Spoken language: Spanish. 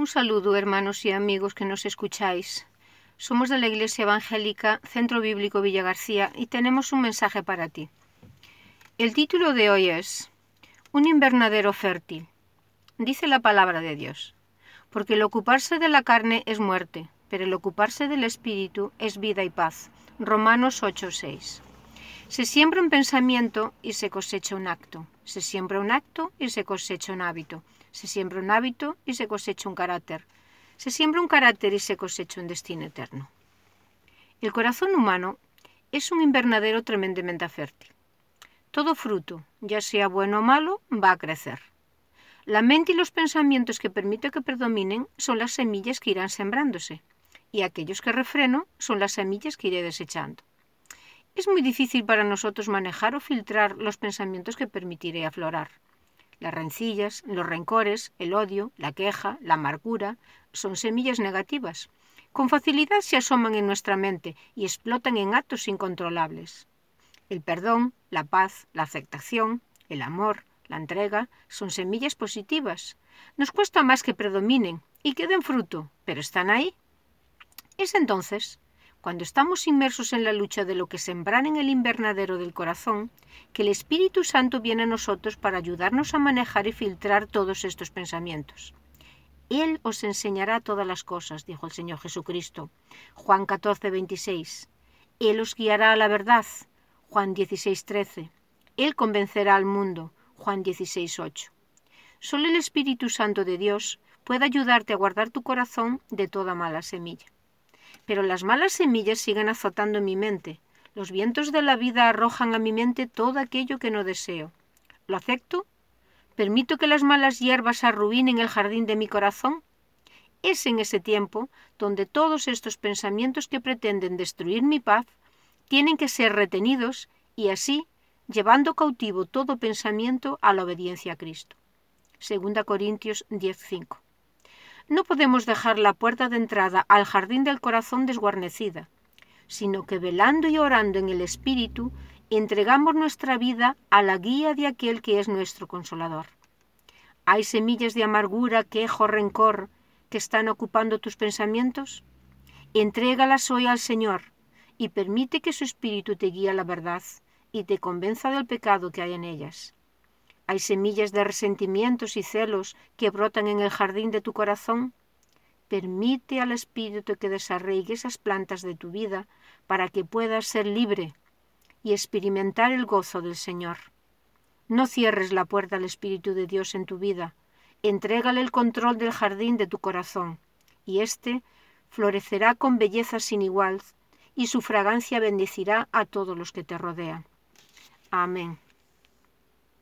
Un saludo, hermanos y amigos que nos escucháis. Somos de la Iglesia Evangélica Centro Bíblico Villa García y tenemos un mensaje para ti. El título de hoy es Un invernadero fértil. Dice la palabra de Dios, porque el ocuparse de la carne es muerte, pero el ocuparse del espíritu es vida y paz. Romanos 8:6. Se siembra un pensamiento y se cosecha un acto. Se siembra un acto y se cosecha un hábito. Se siembra un hábito y se cosecha un carácter. Se siembra un carácter y se cosecha un destino eterno. El corazón humano es un invernadero tremendamente fértil. Todo fruto, ya sea bueno o malo, va a crecer. La mente y los pensamientos que permito que predominen son las semillas que irán sembrándose, y aquellos que refreno son las semillas que iré desechando. Es muy difícil para nosotros manejar o filtrar los pensamientos que permitiré aflorar. Las rencillas, los rencores, el odio, la queja, la amargura, son semillas negativas. Con facilidad se asoman en nuestra mente y explotan en actos incontrolables. El perdón, la paz, la aceptación, el amor, la entrega, son semillas positivas. Nos cuesta más que predominen y que den fruto, pero están ahí. Es entonces cuando estamos inmersos en la lucha de lo que sembrar en el invernadero del corazón, que el Espíritu Santo viene a nosotros para ayudarnos a manejar y filtrar todos estos pensamientos. Él os enseñará todas las cosas, dijo el Señor Jesucristo. Juan 14, 26. Él os guiará a la verdad. Juan 16, 13. Él convencerá al mundo. Juan 16, 8. Solo el Espíritu Santo de Dios puede ayudarte a guardar tu corazón de toda mala semilla. Pero las malas semillas siguen azotando mi mente. Los vientos de la vida arrojan a mi mente todo aquello que no deseo. ¿Lo acepto? ¿Permito que las malas hierbas arruinen el jardín de mi corazón? Es en ese tiempo donde todos estos pensamientos que pretenden destruir mi paz tienen que ser retenidos y así llevando cautivo todo pensamiento a la obediencia a Cristo. 2 Corintios 10:5 no podemos dejar la puerta de entrada al jardín del corazón desguarnecida, sino que velando y orando en el Espíritu, entregamos nuestra vida a la guía de aquel que es nuestro consolador. ¿Hay semillas de amargura, quejo, rencor que están ocupando tus pensamientos? Entrégalas hoy al Señor y permite que su Espíritu te guíe a la verdad y te convenza del pecado que hay en ellas. ¿Hay semillas de resentimientos y celos que brotan en el jardín de tu corazón? Permite al Espíritu que desarraigue esas plantas de tu vida para que puedas ser libre y experimentar el gozo del Señor. No cierres la puerta al Espíritu de Dios en tu vida. Entrégale el control del jardín de tu corazón, y éste florecerá con belleza sin igual, y su fragancia bendecirá a todos los que te rodean. Amén.